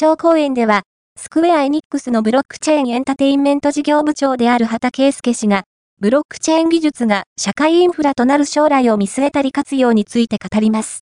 張公演では、スクウェア・エニックスのブロックチェーンエンタテインメント事業部長である畑圭介氏が、ブロックチェーン技術が社会インフラとなる将来を見据えた利活用について語ります。